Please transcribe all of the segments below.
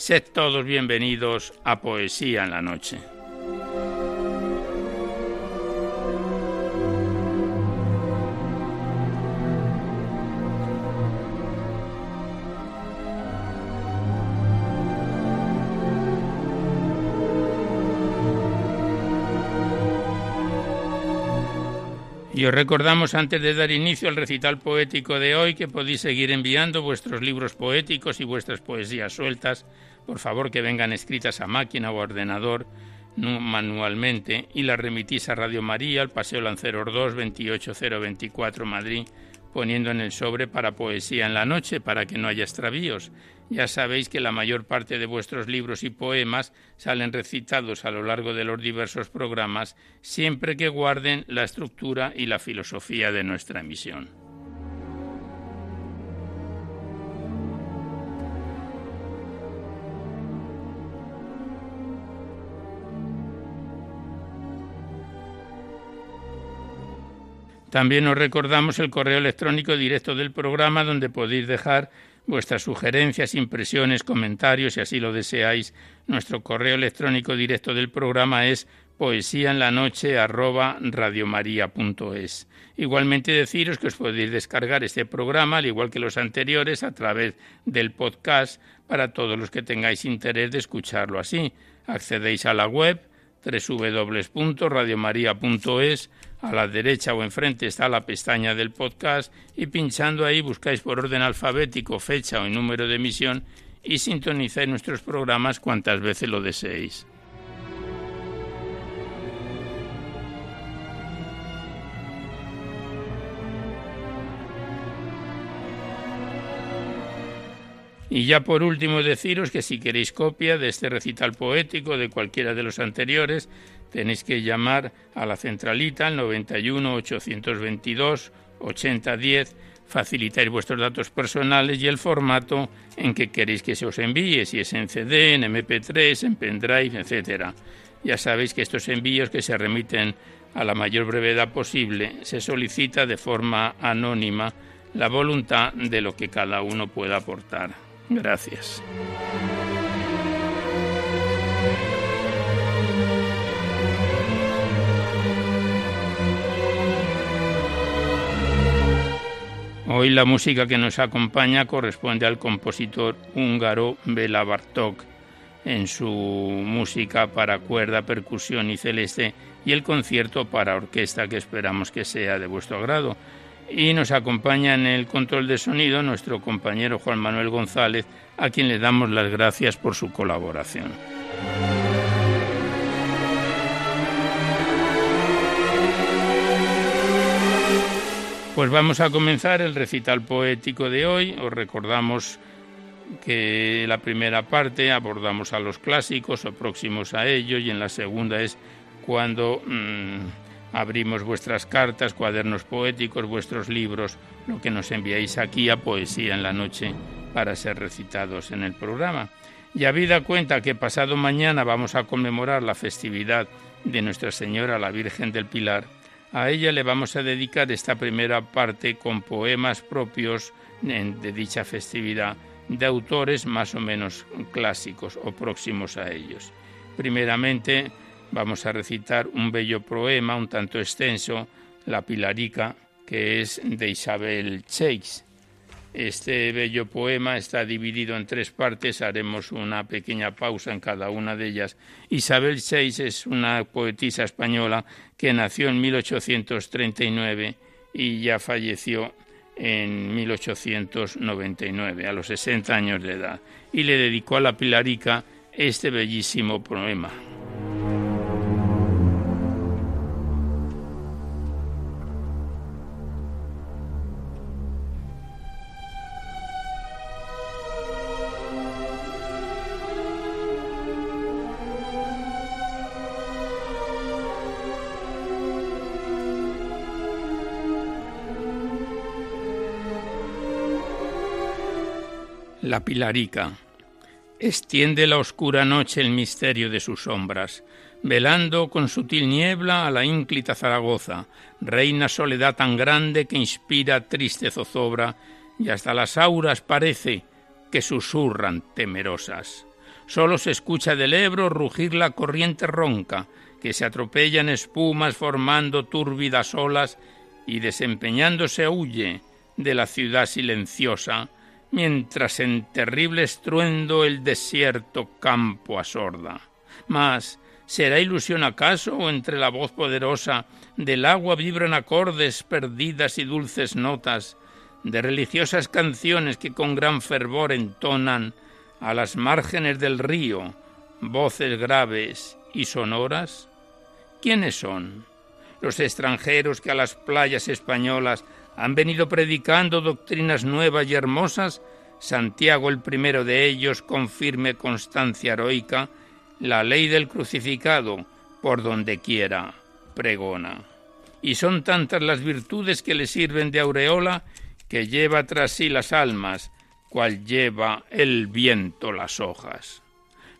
Sed todos bienvenidos a Poesía en la Noche. Y os recordamos antes de dar inicio al recital poético de hoy que podéis seguir enviando vuestros libros poéticos y vuestras poesías sueltas por favor que vengan escritas a máquina o ordenador manualmente y las remitís a Radio María, al Paseo Lanceros 2, 28024 Madrid, poniendo en el sobre para poesía en la noche para que no haya extravíos. Ya sabéis que la mayor parte de vuestros libros y poemas salen recitados a lo largo de los diversos programas siempre que guarden la estructura y la filosofía de nuestra emisión. También os recordamos el correo electrónico directo del programa donde podéis dejar vuestras sugerencias, impresiones, comentarios, si así lo deseáis. Nuestro correo electrónico directo del programa es poesía en la noche Igualmente deciros que os podéis descargar este programa, al igual que los anteriores, a través del podcast para todos los que tengáis interés de escucharlo así. Accedéis a la web www.radiomaria.es a la derecha o enfrente está la pestaña del podcast y pinchando ahí buscáis por orden alfabético fecha o número de emisión y sintonizáis nuestros programas cuantas veces lo deseéis. Y ya por último deciros que si queréis copia de este recital poético de cualquiera de los anteriores, tenéis que llamar a la centralita al 91 822 8010, facilitáis vuestros datos personales y el formato en que queréis que se os envíe, si es en CD, en MP3, en pendrive, etc. Ya sabéis que estos envíos que se remiten a la mayor brevedad posible se solicita de forma anónima la voluntad de lo que cada uno pueda aportar. Gracias. Hoy la música que nos acompaña corresponde al compositor húngaro Bela Bartók en su música para cuerda, percusión y celeste y el concierto para orquesta que esperamos que sea de vuestro agrado. Y nos acompaña en el control de sonido nuestro compañero Juan Manuel González, a quien le damos las gracias por su colaboración. Pues vamos a comenzar el recital poético de hoy. Os recordamos que la primera parte abordamos a los clásicos o próximos a ellos y en la segunda es cuando mm, abrimos vuestras cartas, cuadernos poéticos, vuestros libros, lo que nos enviáis aquí a Poesía en la Noche para ser recitados en el programa. Y habida cuenta que pasado mañana vamos a conmemorar la festividad de Nuestra Señora la Virgen del Pilar, a ella le vamos a dedicar esta primera parte con poemas propios de dicha festividad de autores más o menos clásicos o próximos a ellos. Primeramente vamos a recitar un bello poema un tanto extenso, La Pilarica, que es de Isabel Cheix. Este bello poema está dividido en tres partes, haremos una pequeña pausa en cada una de ellas. Isabel Seis es una poetisa española que nació en 1839 y ya falleció en 1899, a los 60 años de edad, y le dedicó a la Pilarica este bellísimo poema. La Pilarica. Extiende la oscura noche el misterio de sus sombras, velando con sutil niebla a la ínclita Zaragoza, reina soledad tan grande que inspira triste zozobra, y hasta las auras parece que susurran temerosas. Solo se escucha del Ebro rugir la corriente ronca, que se atropella en espumas formando túrbidas olas y desempeñándose huye de la ciudad silenciosa, mientras en terrible estruendo el desierto campo asorda. Mas, ¿será ilusión acaso o entre la voz poderosa del agua vibran acordes perdidas y dulces notas de religiosas canciones que con gran fervor entonan a las márgenes del río voces graves y sonoras? ¿Quiénes son? Los extranjeros que a las playas españolas han venido predicando doctrinas nuevas y hermosas, Santiago el primero de ellos, con firme constancia heroica, la ley del crucificado, por donde quiera, pregona. Y son tantas las virtudes que le sirven de aureola, que lleva tras sí las almas, cual lleva el viento las hojas.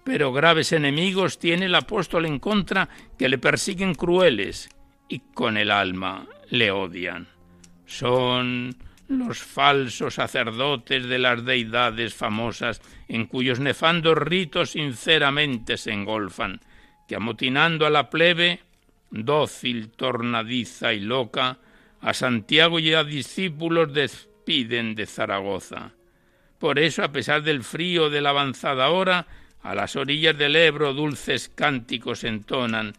Pero graves enemigos tiene el apóstol en contra que le persiguen crueles y con el alma le odian son los falsos sacerdotes de las deidades famosas en cuyos nefandos ritos sinceramente se engolfan, que amotinando a la plebe, dócil, tornadiza y loca, a Santiago y a discípulos despiden de Zaragoza. Por eso, a pesar del frío de la avanzada hora, a las orillas del Ebro dulces cánticos entonan,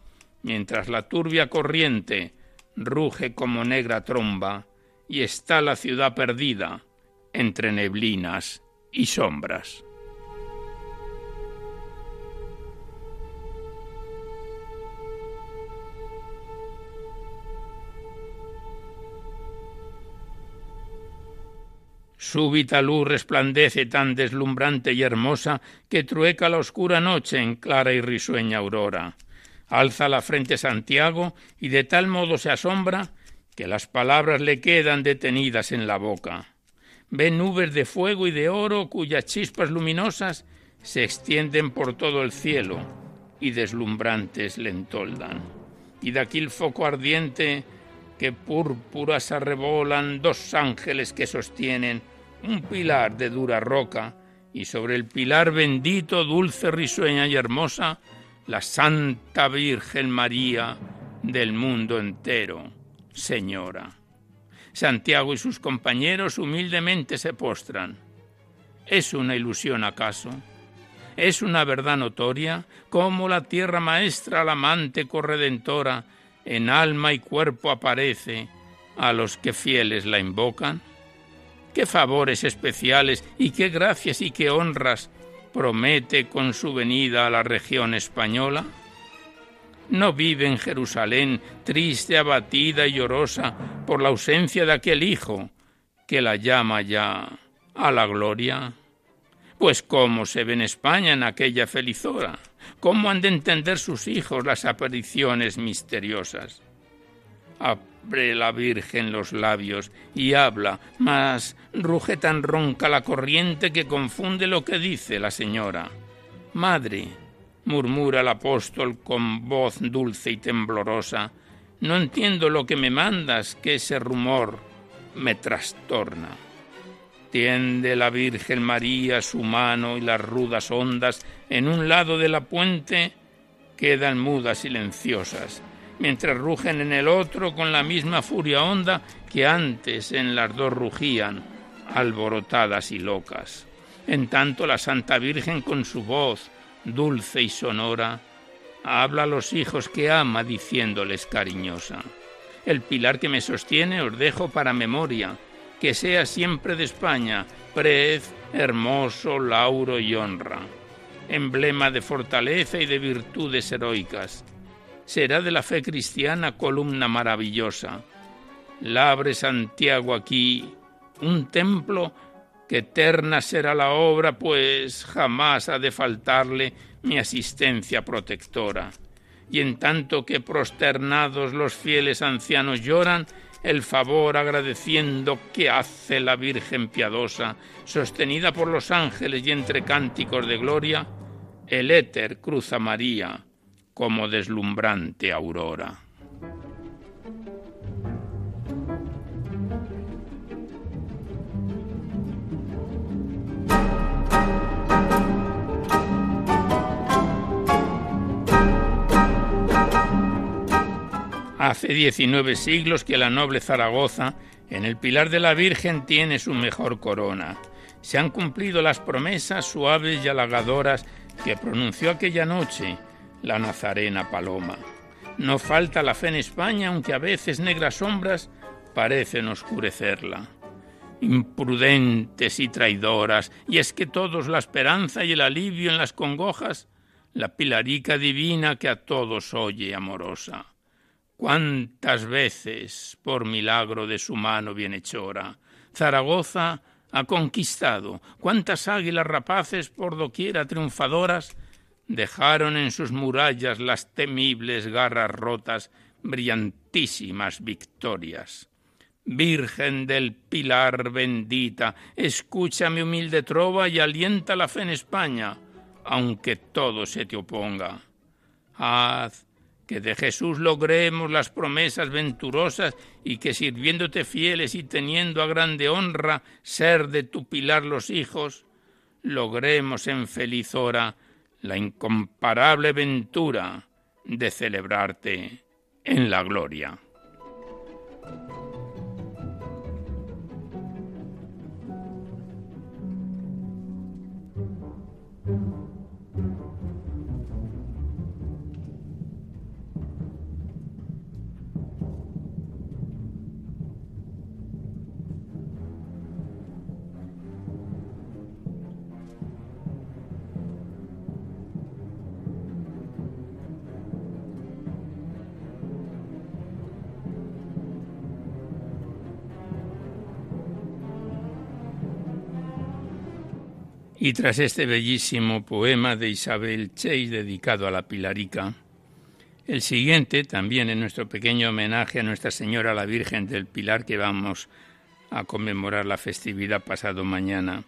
mientras la turbia corriente ruge como negra tromba, y está la ciudad perdida entre neblinas y sombras. Súbita luz resplandece tan deslumbrante y hermosa que trueca la oscura noche en clara y risueña aurora. Alza la frente Santiago y de tal modo se asombra que las palabras le quedan detenidas en la boca. Ve nubes de fuego y de oro cuyas chispas luminosas se extienden por todo el cielo y deslumbrantes le entoldan. Y de aquí el foco ardiente que púrpuras arrebolan dos ángeles que sostienen un pilar de dura roca y sobre el pilar bendito, dulce, risueña y hermosa, la Santa Virgen María del mundo entero Señora. Santiago y sus compañeros humildemente se postran. ¿Es una ilusión acaso? ¿Es una verdad notoria cómo la tierra maestra, la amante corredentora, en alma y cuerpo aparece a los que fieles la invocan? ¿Qué favores especiales y qué gracias y qué honras promete con su venida a la región española? ¿No vive en Jerusalén triste, abatida y llorosa por la ausencia de aquel hijo que la llama ya a la gloria? Pues cómo se ve en España en aquella feliz hora, cómo han de entender sus hijos las apariciones misteriosas. Abre la Virgen los labios y habla, mas ruge tan ronca la corriente que confunde lo que dice la señora. Madre, murmura el apóstol con voz dulce y temblorosa, no entiendo lo que me mandas, que ese rumor me trastorna. Tiende la Virgen María su mano y las rudas ondas en un lado de la puente quedan mudas silenciosas, mientras rugen en el otro con la misma furia honda que antes en las dos rugían, alborotadas y locas. En tanto la Santa Virgen con su voz, dulce y sonora, habla a los hijos que ama diciéndoles cariñosa. El pilar que me sostiene os dejo para memoria, que sea siempre de España, prez, hermoso, lauro y honra, emblema de fortaleza y de virtudes heroicas. Será de la fe cristiana columna maravillosa. Labre Santiago aquí un templo que eterna será la obra, pues jamás ha de faltarle mi asistencia protectora. Y en tanto que prosternados los fieles ancianos lloran, el favor agradeciendo que hace la Virgen piadosa, sostenida por los ángeles y entre cánticos de gloria, el éter cruza María como deslumbrante aurora. Hace 19 siglos que la noble Zaragoza, en el pilar de la Virgen, tiene su mejor corona. Se han cumplido las promesas suaves y halagadoras que pronunció aquella noche la nazarena Paloma. No falta la fe en España, aunque a veces negras sombras parecen oscurecerla. Imprudentes y traidoras, y es que todos la esperanza y el alivio en las congojas, la pilarica divina que a todos oye amorosa. Cuántas veces, por milagro de su mano bienhechora, Zaragoza ha conquistado, cuántas águilas rapaces por doquiera triunfadoras dejaron en sus murallas las temibles garras rotas, brillantísimas victorias. Virgen del Pilar bendita, escucha mi humilde trova y alienta la fe en España, aunque todo se te oponga. Haz que de Jesús logremos las promesas venturosas y que sirviéndote fieles y teniendo a grande honra ser de tu pilar los hijos, logremos en feliz hora la incomparable ventura de celebrarte en la gloria. Y tras este bellísimo poema de Isabel Chase dedicado a la Pilarica, el siguiente, también en nuestro pequeño homenaje a Nuestra Señora la Virgen del Pilar, que vamos a conmemorar la festividad pasado mañana,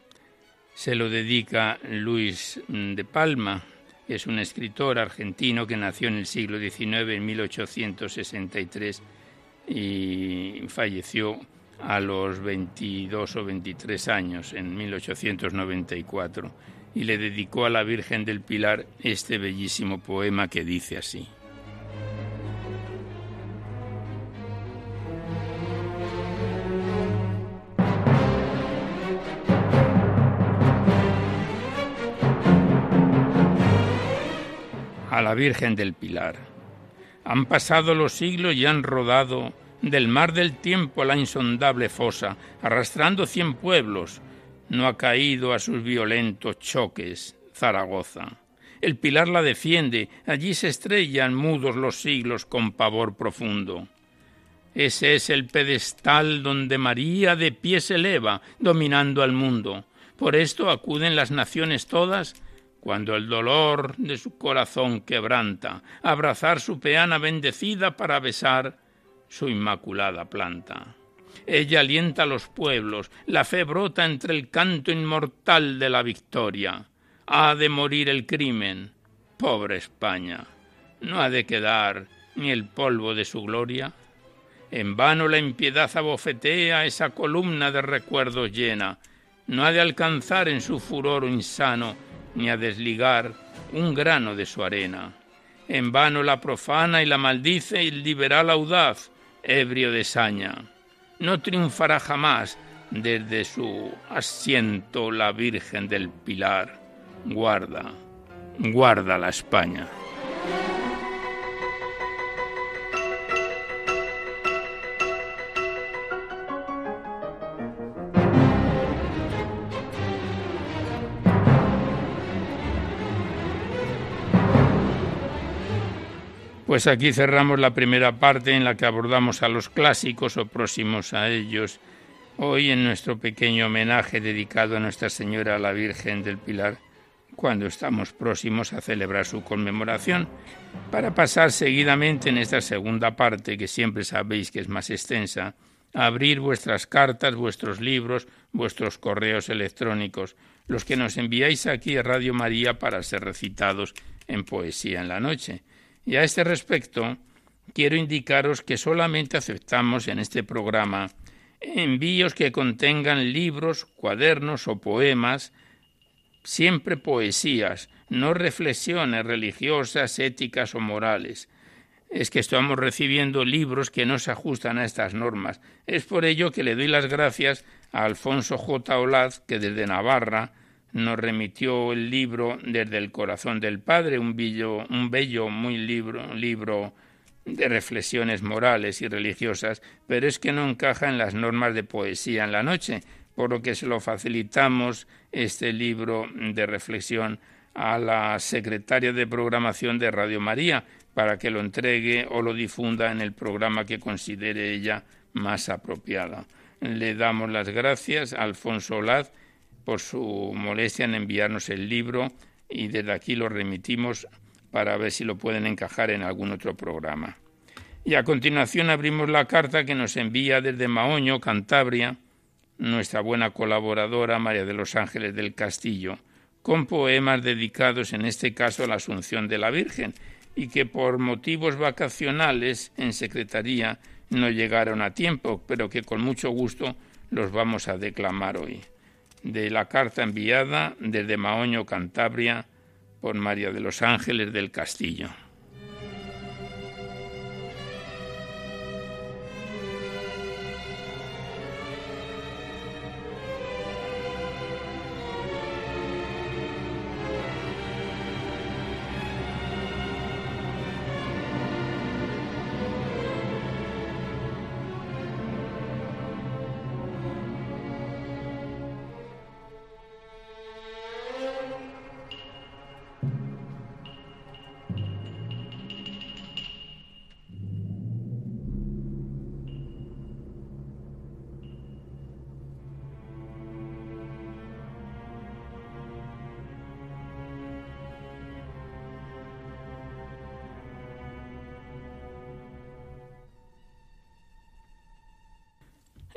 se lo dedica Luis de Palma, que es un escritor argentino que nació en el siglo XIX, en 1863, y falleció a los 22 o 23 años, en 1894, y le dedicó a la Virgen del Pilar este bellísimo poema que dice así. A la Virgen del Pilar. Han pasado los siglos y han rodado del mar del tiempo la insondable fosa, arrastrando cien pueblos, no ha caído a sus violentos choques Zaragoza. El pilar la defiende, allí se estrellan mudos los siglos con pavor profundo. Ese es el pedestal donde María de pie se eleva, dominando al mundo. Por esto acuden las naciones todas cuando el dolor de su corazón quebranta, abrazar su peana bendecida para besar su inmaculada planta. Ella alienta a los pueblos, la fe brota entre el canto inmortal de la victoria. Ha de morir el crimen, pobre España. No ha de quedar ni el polvo de su gloria. En vano la impiedad abofetea esa columna de recuerdos llena. No ha de alcanzar en su furor insano ni a desligar un grano de su arena. En vano la profana y la maldice el liberal audaz, ebrio de saña. No triunfará jamás desde su asiento la Virgen del Pilar. Guarda, guarda la España. Pues aquí cerramos la primera parte en la que abordamos a los clásicos o próximos a ellos, hoy en nuestro pequeño homenaje dedicado a Nuestra Señora la Virgen del Pilar, cuando estamos próximos a celebrar su conmemoración, para pasar seguidamente en esta segunda parte, que siempre sabéis que es más extensa, a abrir vuestras cartas, vuestros libros, vuestros correos electrónicos, los que nos enviáis aquí a Radio María para ser recitados en poesía en la noche y a este respecto, quiero indicaros que solamente aceptamos en este programa envíos que contengan libros, cuadernos o poemas, siempre poesías, no reflexiones religiosas, éticas o morales. Es que estamos recibiendo libros que no se ajustan a estas normas. Es por ello que le doy las gracias a Alfonso J. Olaz, que desde Navarra nos remitió el libro Desde el corazón del Padre, un bello, un bello muy libro, libro de reflexiones morales y religiosas, pero es que no encaja en las normas de poesía en la noche, por lo que se lo facilitamos este libro de reflexión a la secretaria de programación de Radio María para que lo entregue o lo difunda en el programa que considere ella más apropiada. Le damos las gracias a Alfonso Olaz por su molestia en enviarnos el libro y desde aquí lo remitimos para ver si lo pueden encajar en algún otro programa. Y a continuación abrimos la carta que nos envía desde Maoño, Cantabria, nuestra buena colaboradora María de los Ángeles del Castillo, con poemas dedicados en este caso a la Asunción de la Virgen, y que por motivos vacacionales en secretaría no llegaron a tiempo, pero que con mucho gusto los vamos a declamar hoy de la carta enviada desde Maoño, Cantabria, por María de los Ángeles del Castillo.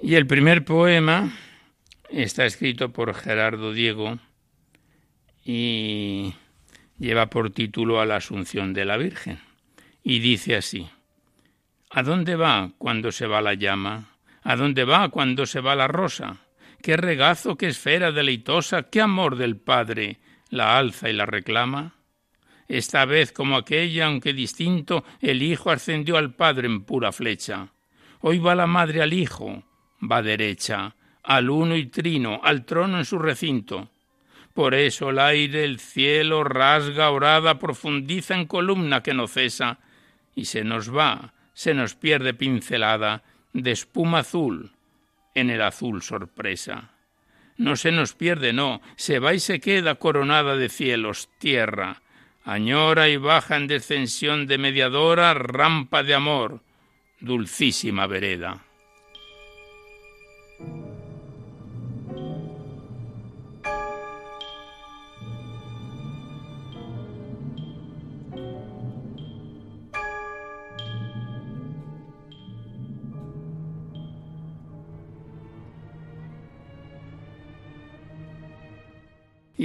Y el primer poema está escrito por Gerardo Diego y lleva por título A la Asunción de la Virgen. Y dice así, ¿A dónde va cuando se va la llama? ¿A dónde va cuando se va la rosa? ¿Qué regazo, qué esfera deleitosa, qué amor del Padre la alza y la reclama? Esta vez como aquella, aunque distinto, el Hijo ascendió al Padre en pura flecha. Hoy va la Madre al Hijo, va derecha, al uno y trino, al trono en su recinto. Por eso el aire, el cielo, rasga, orada, profundiza en columna que no cesa, y se nos va, se nos pierde pincelada de espuma azul en el azul sorpresa. no se nos pierde, no, se va y se queda coronada de cielos, tierra, añora y baja en descensión de mediadora, rampa de amor, dulcísima vereda. Y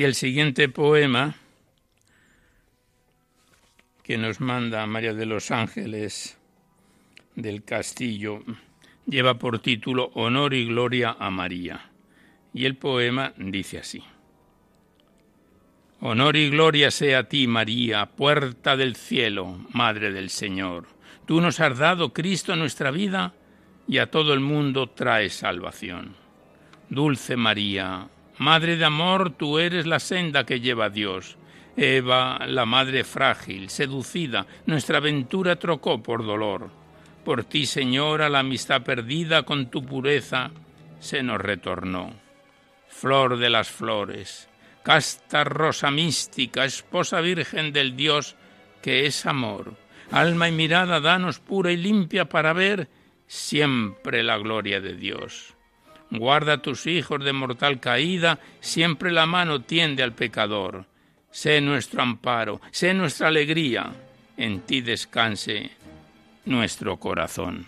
el siguiente poema que nos manda María de los Ángeles del Castillo lleva por título Honor y Gloria a María. Y el poema dice así. Honor y gloria sea a ti, María, puerta del cielo, Madre del Señor. Tú nos has dado Cristo nuestra vida y a todo el mundo traes salvación. Dulce María, Madre de amor, tú eres la senda que lleva a Dios. Eva, la madre frágil, seducida, nuestra ventura trocó por dolor. Por ti, Señora, la amistad perdida con tu pureza se nos retornó. Flor de las flores, casta rosa mística, esposa virgen del Dios que es amor. Alma y mirada danos pura y limpia para ver siempre la gloria de Dios. Guarda a tus hijos de mortal caída, siempre la mano tiende al pecador. Sé nuestro amparo, sé nuestra alegría, en ti descanse nuestro corazón.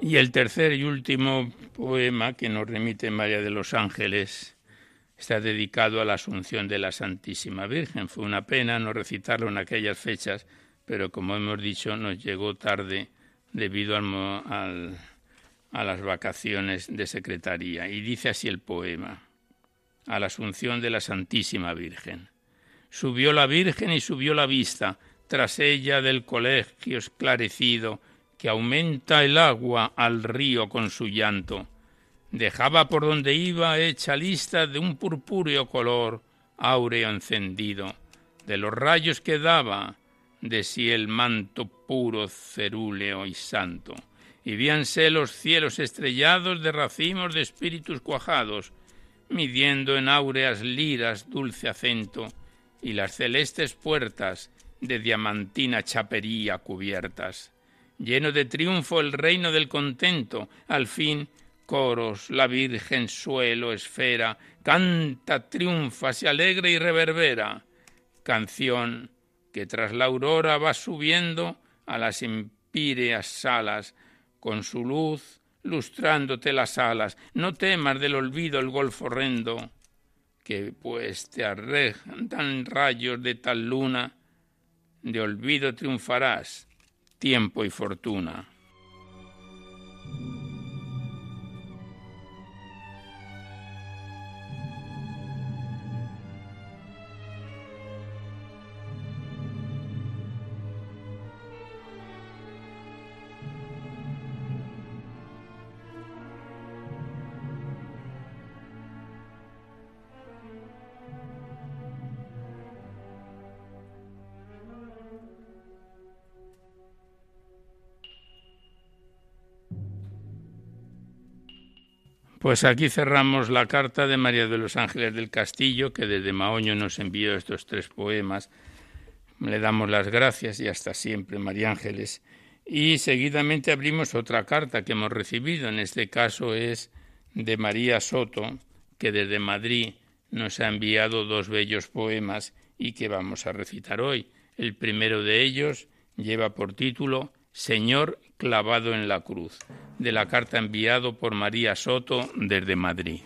Y el tercer y último poema que nos remite María de los Ángeles está dedicado a la Asunción de la Santísima Virgen. Fue una pena no recitarlo en aquellas fechas, pero como hemos dicho, nos llegó tarde debido al, a las vacaciones de secretaría. Y dice así el poema, a la Asunción de la Santísima Virgen. Subió la Virgen y subió la vista, tras ella del colegio esclarecido, que aumenta el agua al río con su llanto. Dejaba por donde iba hecha lista de un purpúreo color áureo encendido, de los rayos que daba de sí el manto puro, cerúleo y santo. Y víanse los cielos estrellados de racimos de espíritus cuajados, midiendo en áureas liras dulce acento, y las celestes puertas de diamantina chapería cubiertas lleno de triunfo el reino del contento, al fin coros, la Virgen, suelo, esfera, canta, triunfa, se alegra y reverbera, canción que tras la aurora va subiendo a las empíreas salas, con su luz lustrándote las alas, no temas del olvido el golfo horrendo, que pues te arrejan rayos de tal luna, de olvido triunfarás, tiempo y fortuna. Pues aquí cerramos la carta de María de los Ángeles del Castillo, que desde Maoño nos envió estos tres poemas. Le damos las gracias y hasta siempre, María Ángeles. Y seguidamente abrimos otra carta que hemos recibido. En este caso es de María Soto, que desde Madrid nos ha enviado dos bellos poemas y que vamos a recitar hoy. El primero de ellos lleva por título Señor clavado en la cruz, de la carta enviado por María Soto desde Madrid.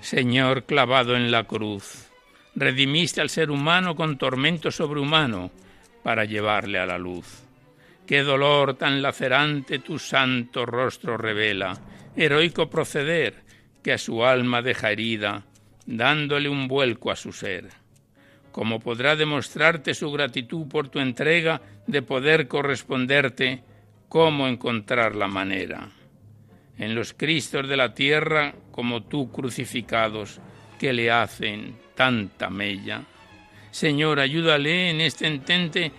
Señor clavado en la cruz, redimiste al ser humano con tormento sobrehumano, para llevarle a la luz. Qué dolor tan lacerante tu santo rostro revela, heroico proceder que a su alma deja herida, dándole un vuelco a su ser. ¿Cómo podrá demostrarte su gratitud por tu entrega de poder corresponderte? ¿Cómo encontrar la manera? En los Cristos de la tierra, como tú crucificados, que le hacen tanta mella. Señor, ayúdale en este entente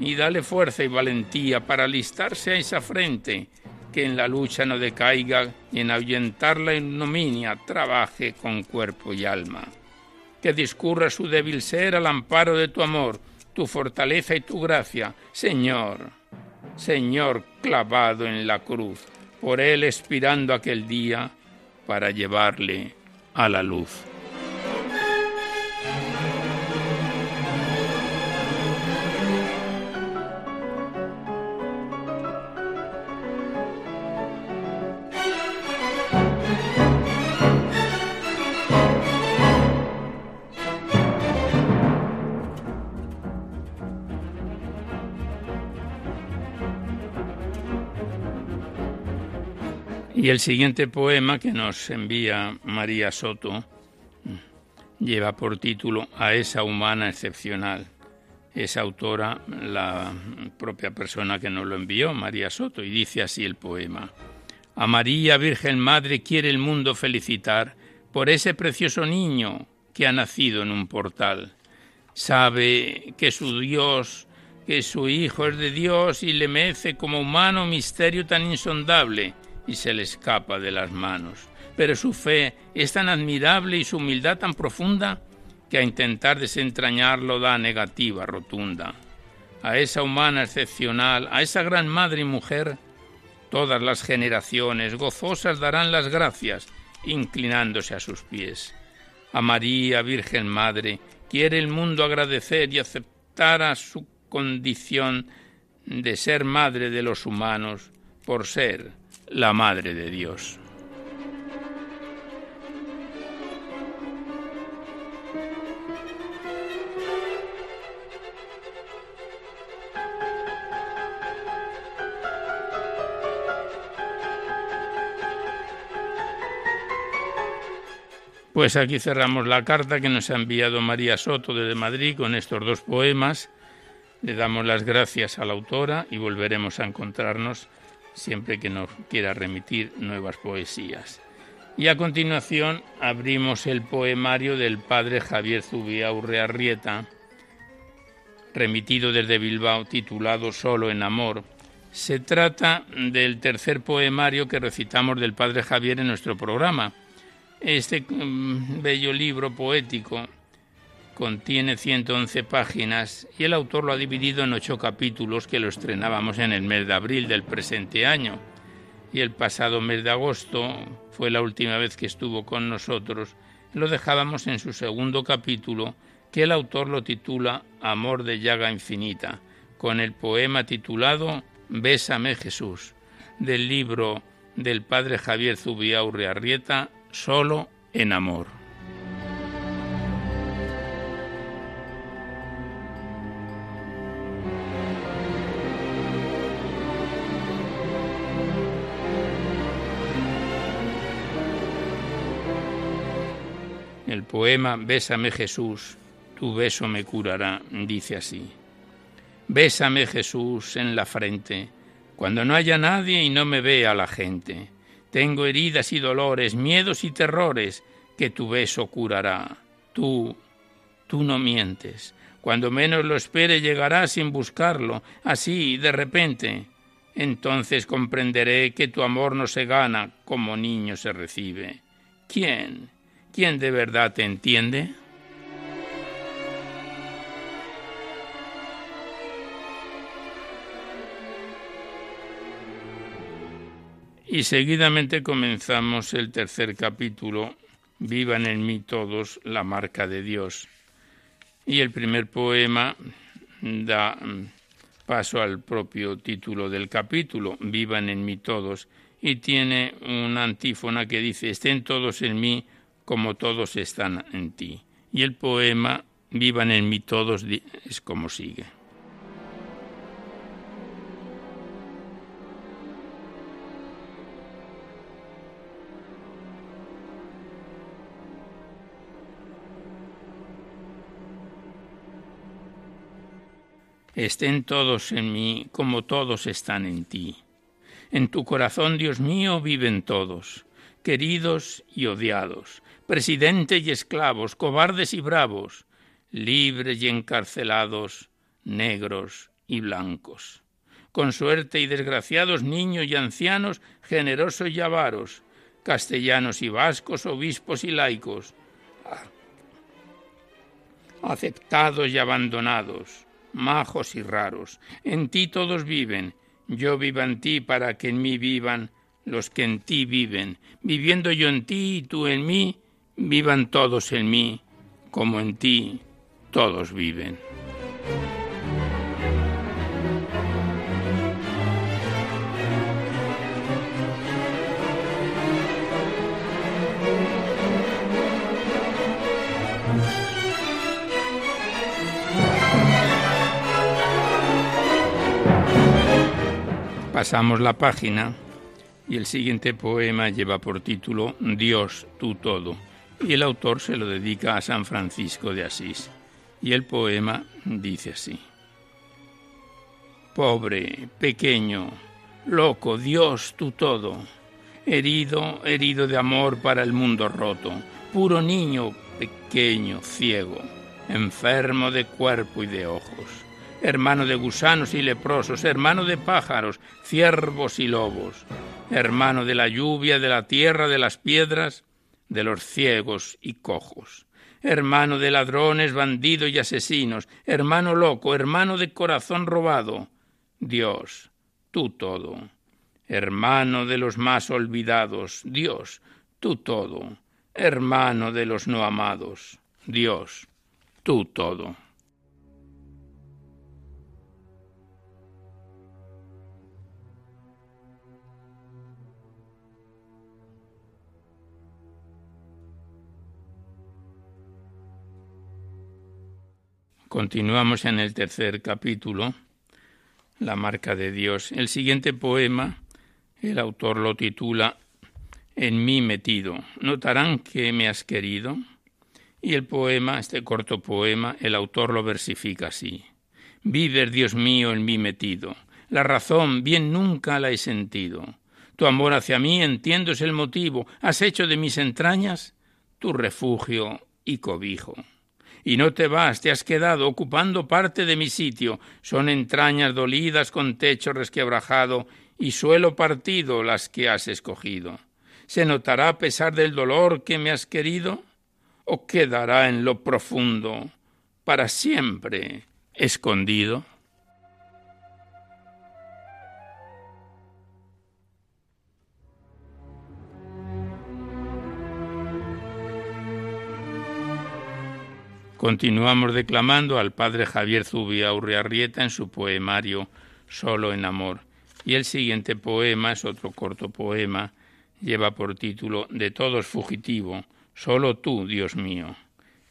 y dale fuerza y valentía para alistarse a esa frente, que en la lucha no decaiga y en ahuyentar la ignominia trabaje con cuerpo y alma. Que discurra su débil ser al amparo de tu amor, tu fortaleza y tu gracia, Señor, Señor clavado en la cruz, por él expirando aquel día para llevarle a la luz. Y el siguiente poema que nos envía María Soto lleva por título A esa humana excepcional. Es autora la propia persona que nos lo envió, María Soto, y dice así el poema. A María Virgen Madre quiere el mundo felicitar por ese precioso niño que ha nacido en un portal. Sabe que su Dios, que su Hijo es de Dios y le mece como humano misterio tan insondable y se le escapa de las manos. Pero su fe es tan admirable y su humildad tan profunda que a intentar desentrañarlo da negativa rotunda. A esa humana excepcional, a esa gran madre y mujer, todas las generaciones gozosas darán las gracias, inclinándose a sus pies. A María, Virgen Madre, quiere el mundo agradecer y aceptar a su condición de ser madre de los humanos por ser la Madre de Dios. Pues aquí cerramos la carta que nos ha enviado María Soto desde Madrid con estos dos poemas. Le damos las gracias a la autora y volveremos a encontrarnos siempre que nos quiera remitir nuevas poesías. Y a continuación abrimos el poemario del padre Javier Zubiaurre Arrieta, remitido desde Bilbao, titulado Solo en Amor. Se trata del tercer poemario que recitamos del padre Javier en nuestro programa. Este mm, bello libro poético Contiene 111 páginas y el autor lo ha dividido en ocho capítulos que lo estrenábamos en el mes de abril del presente año. Y el pasado mes de agosto fue la última vez que estuvo con nosotros. Lo dejábamos en su segundo capítulo, que el autor lo titula Amor de llaga infinita, con el poema titulado Bésame Jesús, del libro del padre Javier Zubiaurre Arrieta, Solo en Amor. Poema Bésame Jesús, tu beso me curará, dice así. Bésame Jesús en la frente, cuando no haya nadie y no me vea la gente. Tengo heridas y dolores, miedos y terrores, que tu beso curará. Tú, tú no mientes. Cuando menos lo espere llegará sin buscarlo, así, de repente. Entonces comprenderé que tu amor no se gana como niño se recibe. ¿Quién? ¿Quién de verdad te entiende? Y seguidamente comenzamos el tercer capítulo, Vivan en mí todos la marca de Dios. Y el primer poema da paso al propio título del capítulo, Vivan en mí todos, y tiene una antífona que dice, estén todos en mí como todos están en ti. Y el poema Vivan en mí todos es como sigue. Estén todos en mí como todos están en ti. En tu corazón, Dios mío, viven todos, queridos y odiados, presidentes y esclavos, cobardes y bravos, libres y encarcelados, negros y blancos. Con suerte y desgraciados niños y ancianos, generosos y avaros, castellanos y vascos, obispos y laicos, aceptados y abandonados, majos y raros. En ti todos viven, yo vivo en ti para que en mí vivan los que en ti viven. Viviendo yo en ti y tú en mí, vivan todos en mí, como en ti todos viven. Pasamos la página y el siguiente poema lleva por título Dios, tú todo, y el autor se lo dedica a San Francisco de Asís. Y el poema dice así. Pobre, pequeño, loco, Dios, tú todo, herido, herido de amor para el mundo roto, puro niño, pequeño, ciego, enfermo de cuerpo y de ojos. Hermano de gusanos y leprosos, hermano de pájaros, ciervos y lobos, hermano de la lluvia, de la tierra, de las piedras, de los ciegos y cojos, hermano de ladrones, bandidos y asesinos, hermano loco, hermano de corazón robado, Dios, tú todo, hermano de los más olvidados, Dios, tú todo, hermano de los no amados, Dios, tú todo. Continuamos en el tercer capítulo, La marca de Dios. El siguiente poema, el autor lo titula En mí metido. Notarán que me has querido. Y el poema, este corto poema, el autor lo versifica así. Vives, Dios mío, en mí metido. La razón bien nunca la he sentido. Tu amor hacia mí entiendo es el motivo. Has hecho de mis entrañas tu refugio y cobijo y no te vas, te has quedado ocupando parte de mi sitio. Son entrañas dolidas con techo resquebrajado y suelo partido las que has escogido. ¿Se notará a pesar del dolor que me has querido? ¿O quedará en lo profundo para siempre escondido? Continuamos declamando al padre Javier Zubia Urriarrieta en su poemario Solo en Amor. Y el siguiente poema es otro corto poema, lleva por título De todos fugitivo, solo tú, Dios mío.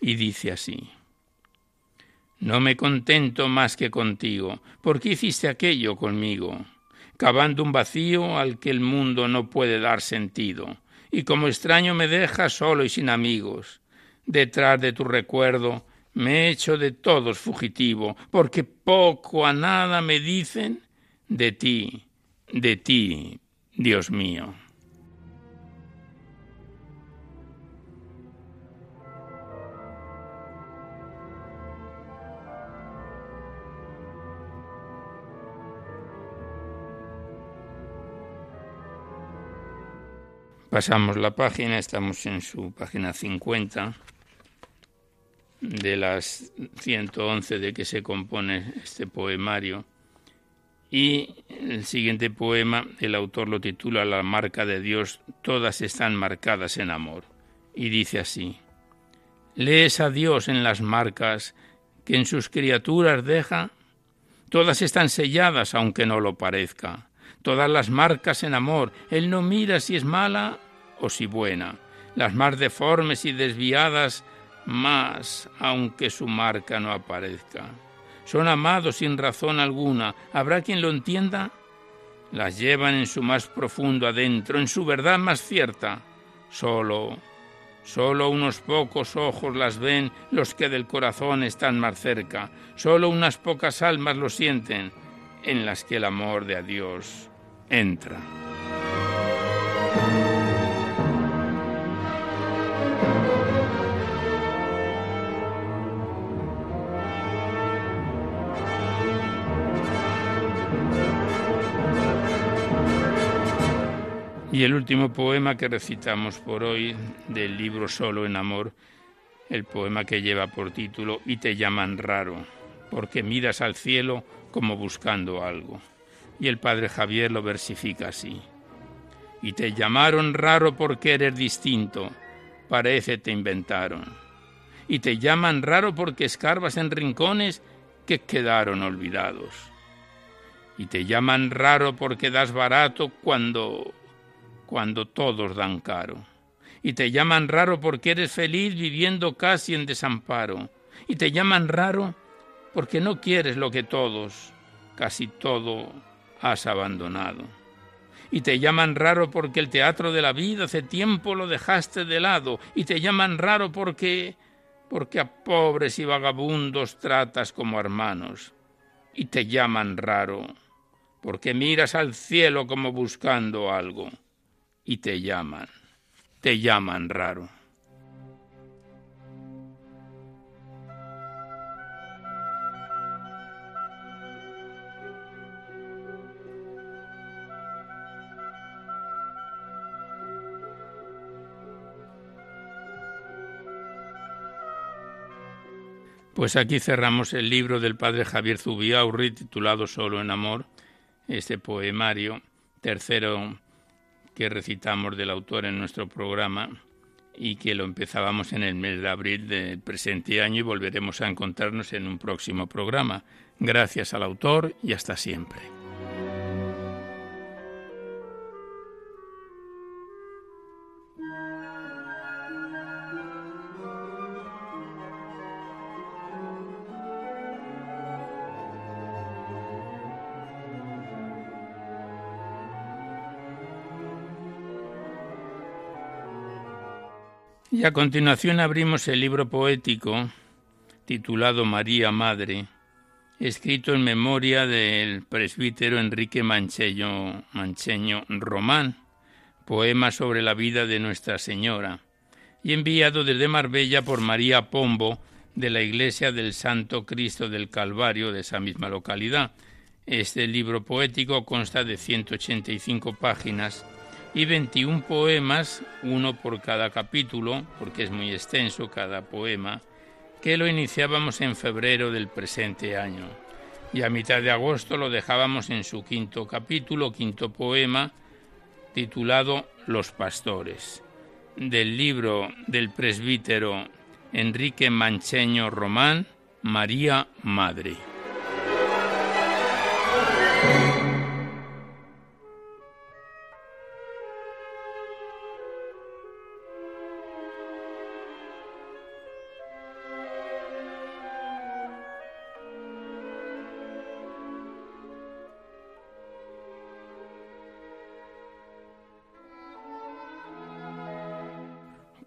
Y dice así. No me contento más que contigo, porque hiciste aquello conmigo, cavando un vacío al que el mundo no puede dar sentido, y como extraño me dejas solo y sin amigos, Detrás de tu recuerdo me he hecho de todos fugitivo, porque poco a nada me dicen de ti, de ti, Dios mío. Pasamos la página, estamos en su página 50 de las 111 de que se compone este poemario. Y el siguiente poema, el autor lo titula La marca de Dios, todas están marcadas en amor. Y dice así, lees a Dios en las marcas que en sus criaturas deja, todas están selladas aunque no lo parezca todas las marcas en amor. Él no mira si es mala o si buena. Las más deformes y desviadas, más, aunque su marca no aparezca. Son amados sin razón alguna. ¿Habrá quien lo entienda? Las llevan en su más profundo adentro, en su verdad más cierta. Solo, Solo unos pocos ojos las ven los que del corazón están más cerca. Solo unas pocas almas lo sienten en las que el amor de Dios entra. Y el último poema que recitamos por hoy del libro Solo en Amor, el poema que lleva por título Y te llaman raro, porque miras al cielo como buscando algo. Y el padre Javier lo versifica así. Y te llamaron raro porque eres distinto, parece te inventaron. Y te llaman raro porque escarbas en rincones que quedaron olvidados. Y te llaman raro porque das barato cuando cuando todos dan caro. Y te llaman raro porque eres feliz viviendo casi en desamparo. Y te llaman raro porque no quieres lo que todos, casi todo, has abandonado. Y te llaman raro porque el teatro de la vida hace tiempo lo dejaste de lado. Y te llaman raro porque porque a pobres y vagabundos tratas como hermanos. Y te llaman raro porque miras al cielo como buscando algo y te llaman, te llaman raro. Pues aquí cerramos el libro del padre Javier Zubiaurri titulado Solo en Amor, este poemario, tercero que recitamos del autor en nuestro programa y que lo empezábamos en el mes de abril del presente año y volveremos a encontrarnos en un próximo programa. Gracias al autor y hasta siempre. A continuación abrimos el libro poético titulado María Madre, escrito en memoria del presbítero Enrique Mancheño, Mancheño Román, poema sobre la vida de Nuestra Señora, y enviado desde Marbella por María Pombo de la Iglesia del Santo Cristo del Calvario de esa misma localidad. Este libro poético consta de 185 páginas y 21 poemas, uno por cada capítulo, porque es muy extenso cada poema, que lo iniciábamos en febrero del presente año. Y a mitad de agosto lo dejábamos en su quinto capítulo, quinto poema, titulado Los Pastores, del libro del presbítero Enrique Mancheño Román, María Madre.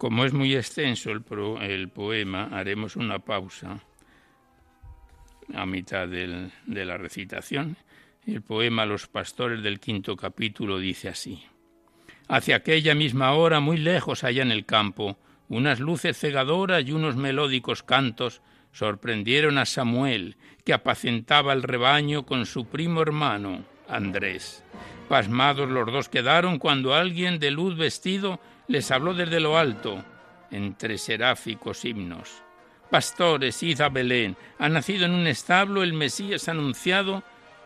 Como es muy extenso el, poema, haremos una pausa a mitad de la recitación. El poema Los pastores del quinto capítulo dice así. Hacia aquella misma hora, muy lejos allá en el campo, unas luces cegadoras y unos melódicos cantos sorprendieron a Samuel, que apacentaba el rebaño con su primo hermano, Andrés. Pasmados los dos quedaron cuando alguien de luz vestido les habló desde lo alto, entre seráficos himnos. Pastores, id a Belén, ha nacido en un establo el Mesías anunciado,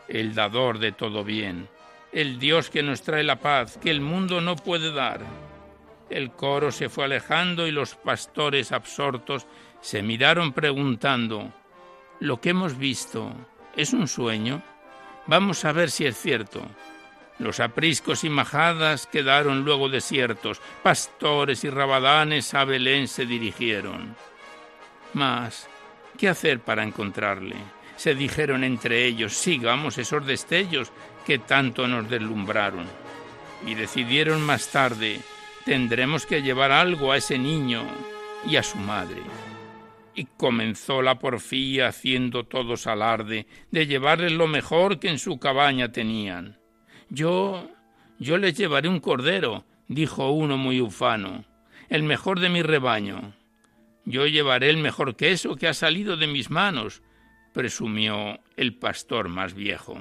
el dador de todo bien, el Dios que nos trae la paz que el mundo no puede dar. El coro se fue alejando y los pastores absortos se miraron preguntando, ¿lo que hemos visto es un sueño? Vamos a ver si es cierto. Los apriscos y majadas quedaron luego desiertos, pastores y rabadanes a Belén se dirigieron. Mas, ¿qué hacer para encontrarle? Se dijeron entre ellos, sigamos esos destellos que tanto nos deslumbraron. Y decidieron más tarde, tendremos que llevar algo a ese niño y a su madre. Y comenzó la porfía haciendo todos alarde de llevarles lo mejor que en su cabaña tenían. Yo, yo les llevaré un cordero, dijo uno muy ufano, el mejor de mi rebaño. Yo llevaré el mejor queso que ha salido de mis manos, presumió el pastor más viejo.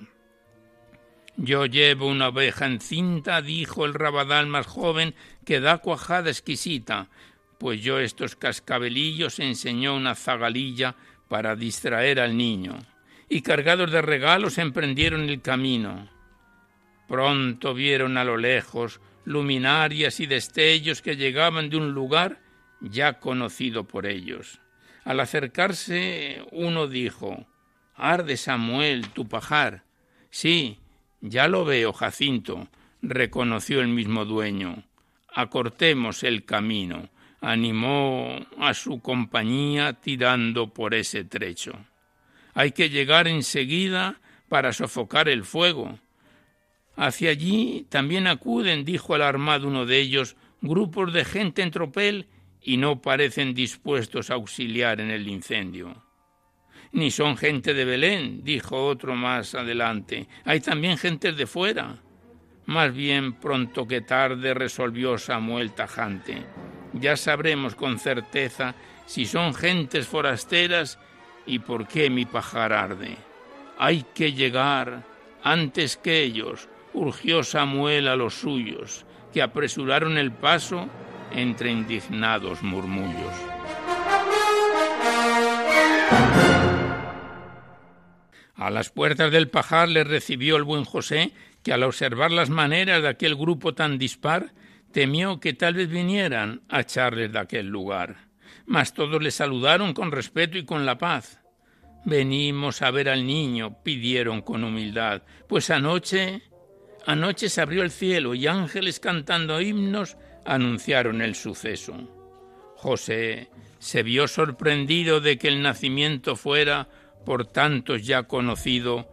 Yo llevo una oveja encinta, dijo el rabadal más joven, que da cuajada exquisita, pues yo estos cascabelillos enseñó una zagalilla para distraer al niño, y cargados de regalos emprendieron el camino. Pronto vieron a lo lejos luminarias y destellos que llegaban de un lugar ya conocido por ellos. Al acercarse uno dijo Arde Samuel, tu pajar. Sí, ya lo veo, Jacinto, reconoció el mismo dueño. Acortemos el camino. Animó a su compañía tirando por ese trecho. Hay que llegar enseguida para sofocar el fuego. Hacia allí también acuden, dijo alarmado uno de ellos, grupos de gente en tropel y no parecen dispuestos a auxiliar en el incendio ni son gente de Belén, dijo otro más adelante. Hay también gentes de fuera. Más bien pronto que tarde resolvió Samuel tajante. Ya sabremos con certeza si son gentes forasteras y por qué mi pajar arde. Hay que llegar antes que ellos, urgió Samuel a los suyos, que apresuraron el paso entre indignados murmullos. A las puertas del pajar le recibió el buen José, que al observar las maneras de aquel grupo tan dispar, temió que tal vez vinieran a echarles de aquel lugar. Mas todos le saludaron con respeto y con la paz. Venimos a ver al niño, pidieron con humildad, pues anoche anoche se abrió el cielo y ángeles cantando himnos anunciaron el suceso. José se vio sorprendido de que el nacimiento fuera por tantos ya conocido,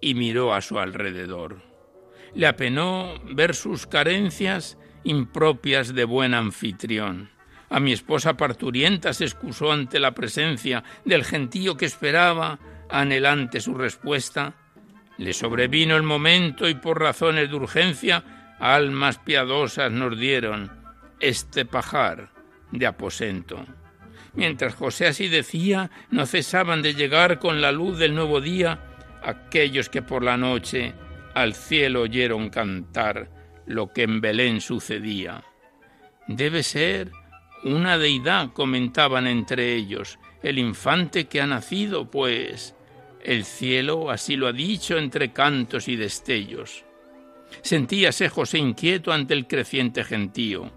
y miró a su alrededor. Le apenó ver sus carencias impropias de buen anfitrión. A mi esposa parturienta se excusó ante la presencia del gentío que esperaba, anhelante su respuesta. Le sobrevino el momento y por razones de urgencia, almas piadosas nos dieron este pajar de aposento. Mientras José así decía, no cesaban de llegar con la luz del nuevo día aquellos que por la noche al cielo oyeron cantar lo que en Belén sucedía. Debe ser una deidad, comentaban entre ellos, el infante que ha nacido, pues el cielo así lo ha dicho entre cantos y destellos. Sentíase José inquieto ante el creciente gentío.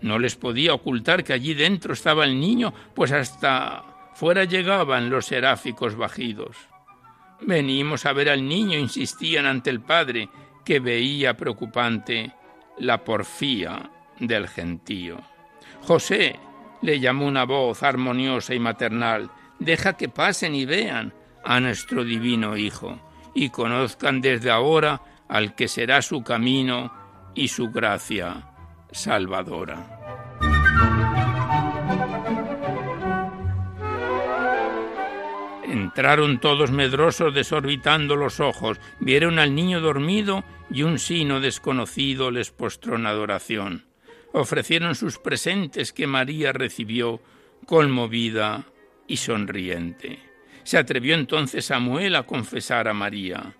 No les podía ocultar que allí dentro estaba el niño, pues hasta fuera llegaban los seráficos bajidos. Venimos a ver al niño, insistían ante el padre, que veía preocupante la porfía del gentío. José, le llamó una voz armoniosa y maternal, deja que pasen y vean a nuestro divino Hijo, y conozcan desde ahora al que será su camino y su gracia salvadora. Entraron todos medrosos desorbitando los ojos, vieron al niño dormido y un sino desconocido les postró en adoración. Ofrecieron sus presentes que María recibió conmovida y sonriente. Se atrevió entonces Samuel a confesar a María.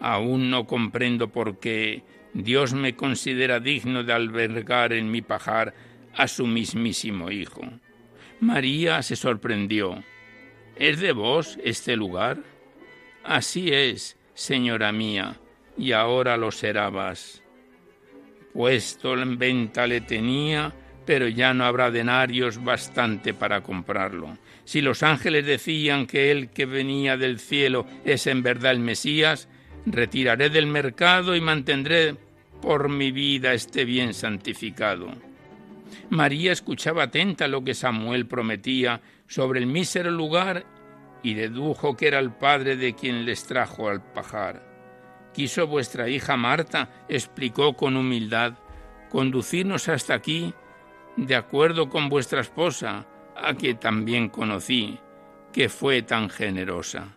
Aún no comprendo por qué Dios me considera digno de albergar en mi pajar a su mismísimo Hijo. María se sorprendió. ¿Es de vos este lugar? Así es, señora mía, y ahora lo será más. Puesto en venta le tenía, pero ya no habrá denarios bastante para comprarlo. Si los ángeles decían que el que venía del cielo es en verdad el Mesías, retiraré del mercado y mantendré por mi vida este bien santificado. María escuchaba atenta lo que Samuel prometía sobre el mísero lugar y dedujo que era el padre de quien les trajo al pajar. Quiso vuestra hija Marta, explicó con humildad, conducirnos hasta aquí de acuerdo con vuestra esposa, a quien también conocí, que fue tan generosa.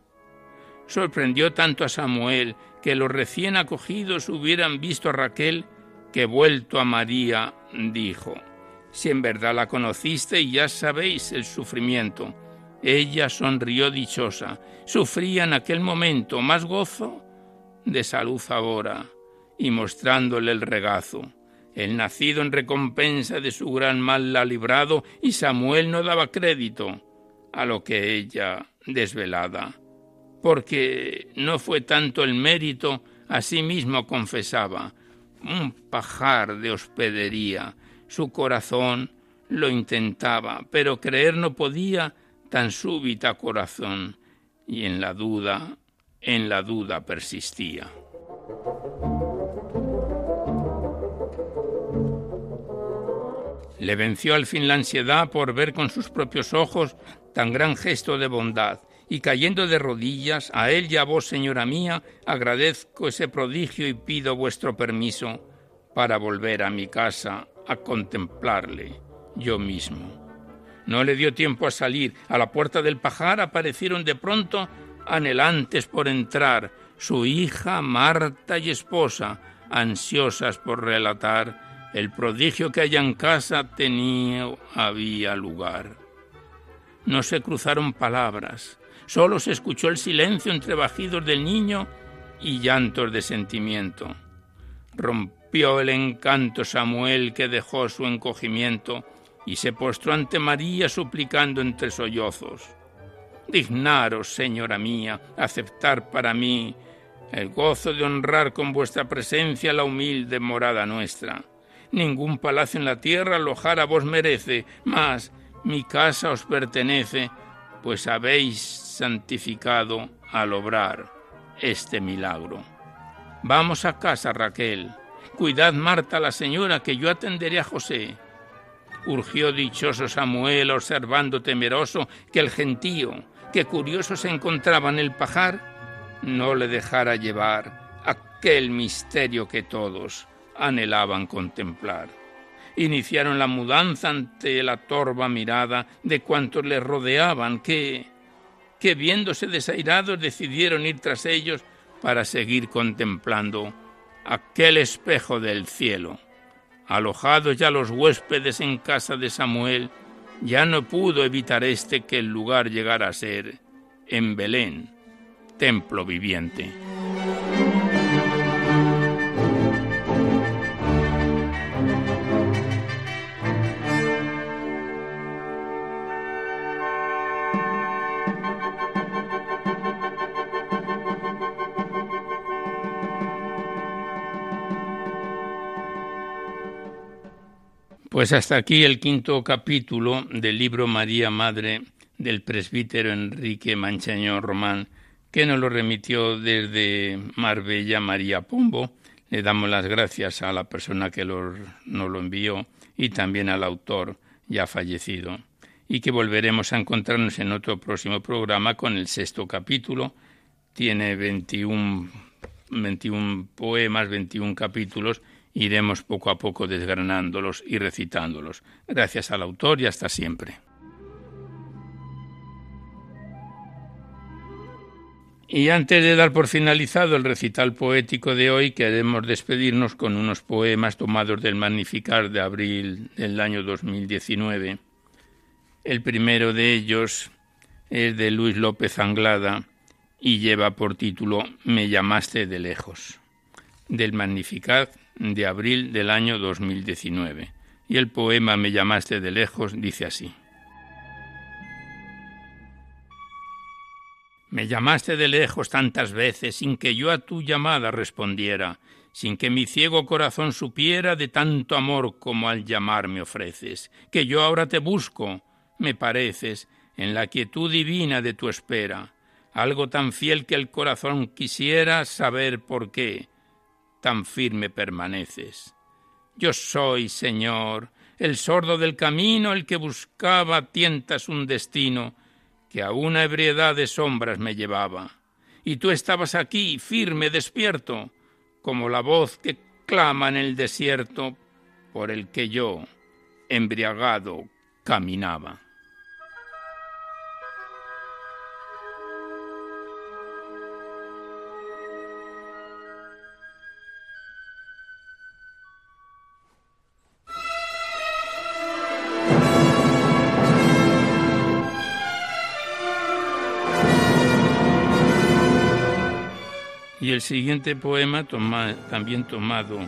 Sorprendió tanto a Samuel que los recién acogidos hubieran visto a Raquel que vuelto a María dijo, si en verdad la conociste y ya sabéis el sufrimiento. Ella sonrió dichosa, sufría en aquel momento más gozo de salud ahora, y mostrándole el regazo. El nacido en recompensa de su gran mal la ha librado, y Samuel no daba crédito a lo que ella desvelada, porque no fue tanto el mérito, a sí mismo confesaba, un pajar de hospedería. Su corazón lo intentaba, pero creer no podía tan súbita corazón, y en la duda, en la duda persistía. Le venció al fin la ansiedad por ver con sus propios ojos tan gran gesto de bondad, y cayendo de rodillas, a él y a vos, señora mía, agradezco ese prodigio y pido vuestro permiso para volver a mi casa a contemplarle yo mismo. No le dio tiempo a salir. A la puerta del pajar aparecieron de pronto, anhelantes por entrar, su hija, Marta y esposa, ansiosas por relatar el prodigio que allá en casa tenía había lugar. No se cruzaron palabras, solo se escuchó el silencio entre bajidos del niño y llantos de sentimiento. Rompió el encanto Samuel que dejó su encogimiento y se postró ante María suplicando entre sollozos. Dignaros, señora mía, aceptar para mí el gozo de honrar con vuestra presencia la humilde morada nuestra. Ningún palacio en la tierra alojar a vos merece, mas mi casa os pertenece, pues habéis santificado al obrar este milagro. Vamos a casa, Raquel. Cuidad, Marta, la señora, que yo atenderé a José. Urgió dichoso Samuel, observando temeroso que el gentío, que curioso se encontraba en el pajar, no le dejara llevar aquel misterio que todos anhelaban contemplar. Iniciaron la mudanza ante la torva mirada de cuantos les rodeaban, que, que viéndose desairados decidieron ir tras ellos para seguir contemplando aquel espejo del cielo. Alojados ya los huéspedes en casa de Samuel, ya no pudo evitar éste que el lugar llegara a ser, en Belén, templo viviente. Pues hasta aquí el quinto capítulo del libro María Madre del presbítero Enrique Manchaño Román, que nos lo remitió desde Marbella María Pombo. Le damos las gracias a la persona que nos lo envió y también al autor ya fallecido. Y que volveremos a encontrarnos en otro próximo programa con el sexto capítulo. Tiene 21, 21 poemas, 21 capítulos iremos poco a poco desgranándolos y recitándolos. Gracias al autor y hasta siempre. Y antes de dar por finalizado el recital poético de hoy, queremos despedirnos con unos poemas tomados del Magnificar de abril del año 2019. El primero de ellos es de Luis López Anglada y lleva por título Me llamaste de lejos. Del Magnificat de abril del año 2019. Y el poema Me llamaste de lejos dice así. Me llamaste de lejos tantas veces sin que yo a tu llamada respondiera, sin que mi ciego corazón supiera de tanto amor como al llamar me ofreces, que yo ahora te busco, me pareces, en la quietud divina de tu espera, algo tan fiel que el corazón quisiera saber por qué, tan firme permaneces. Yo soy, Señor, el sordo del camino, el que buscaba a tientas un destino que a una ebriedad de sombras me llevaba. Y tú estabas aquí, firme, despierto, como la voz que clama en el desierto por el que yo, embriagado, caminaba. Y el siguiente poema, también tomado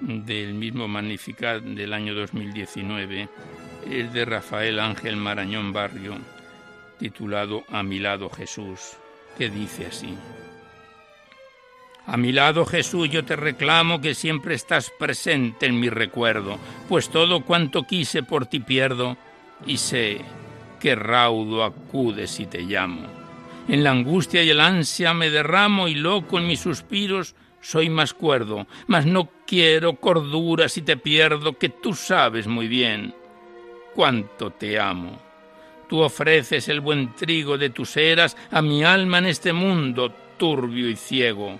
del mismo Magnificat del año 2019, es de Rafael Ángel Marañón Barrio, titulado A mi lado Jesús, que dice así. A mi lado Jesús yo te reclamo que siempre estás presente en mi recuerdo, pues todo cuanto quise por ti pierdo y sé que raudo acudes si te llamo. En la angustia y el ansia me derramo y loco en mis suspiros soy más cuerdo, mas no quiero cordura si te pierdo, que tú sabes muy bien cuánto te amo. Tú ofreces el buen trigo de tus eras a mi alma en este mundo turbio y ciego,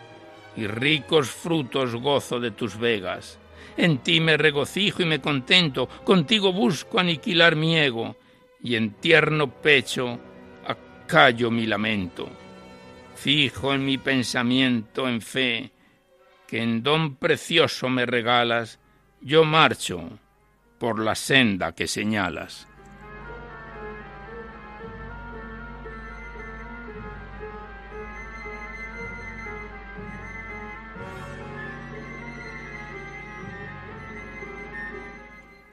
y ricos frutos gozo de tus vegas. En ti me regocijo y me contento, contigo busco aniquilar mi ego, y en tierno pecho callo mi lamento. Fijo en mi pensamiento en fe, que en don precioso me regalas, yo marcho por la senda que señalas.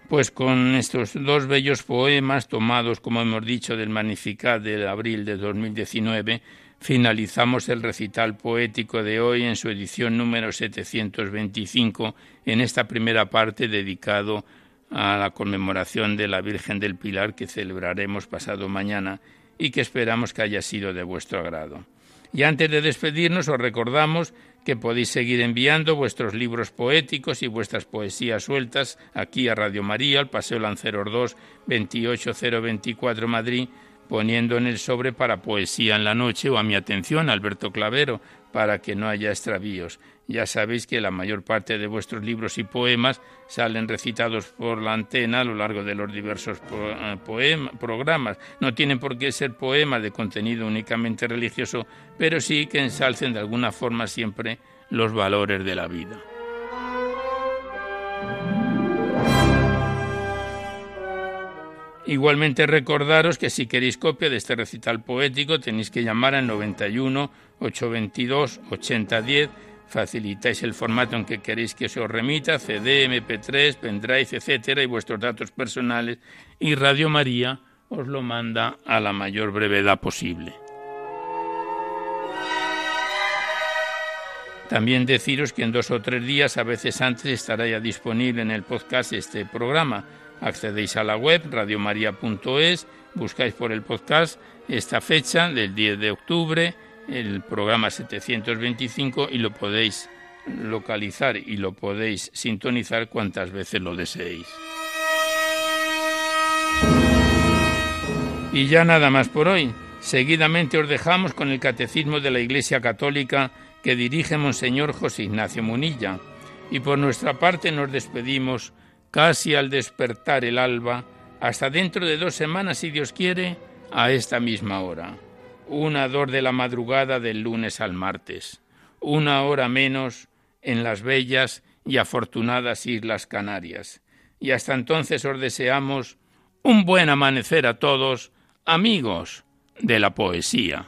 Pues con estos dos bellos poemas tomados, como hemos dicho, del Magnificat de abril de 2019, finalizamos el recital poético de hoy en su edición número 725, en esta primera parte dedicado a la conmemoración de la Virgen del Pilar que celebraremos pasado mañana y que esperamos que haya sido de vuestro agrado. Y antes de despedirnos os recordamos que podéis seguir enviando vuestros libros poéticos y vuestras poesías sueltas aquí a Radio María, al Paseo Lanceros 2, 28024 Madrid, poniendo en el sobre para Poesía en la Noche o a mi atención, Alberto Clavero, para que no haya extravíos. Ya sabéis que la mayor parte de vuestros libros y poemas salen recitados por la antena a lo largo de los diversos eh, programas. No tienen por qué ser poemas de contenido únicamente religioso, pero sí que ensalcen de alguna forma siempre los valores de la vida. Igualmente recordaros que si queréis copia de este recital poético tenéis que llamar al 91 822 8010. Facilitáis el formato en que queréis que se os remita, CD, MP3, pendrive, etcétera, y vuestros datos personales, y Radio María os lo manda a la mayor brevedad posible. También deciros que en dos o tres días, a veces antes, estará ya disponible en el podcast este programa accedéis a la web radiomaria.es, buscáis por el podcast esta fecha del 10 de octubre, el programa 725 y lo podéis localizar y lo podéis sintonizar cuantas veces lo deseéis. Y ya nada más por hoy. Seguidamente os dejamos con el Catecismo de la Iglesia Católica que dirige Monseñor José Ignacio Munilla. Y por nuestra parte nos despedimos casi al despertar el alba, hasta dentro de dos semanas, si Dios quiere, a esta misma hora. Una dor de la madrugada del lunes al martes. Una hora menos en las bellas y afortunadas Islas Canarias. Y hasta entonces os deseamos un buen amanecer a todos, amigos de la poesía.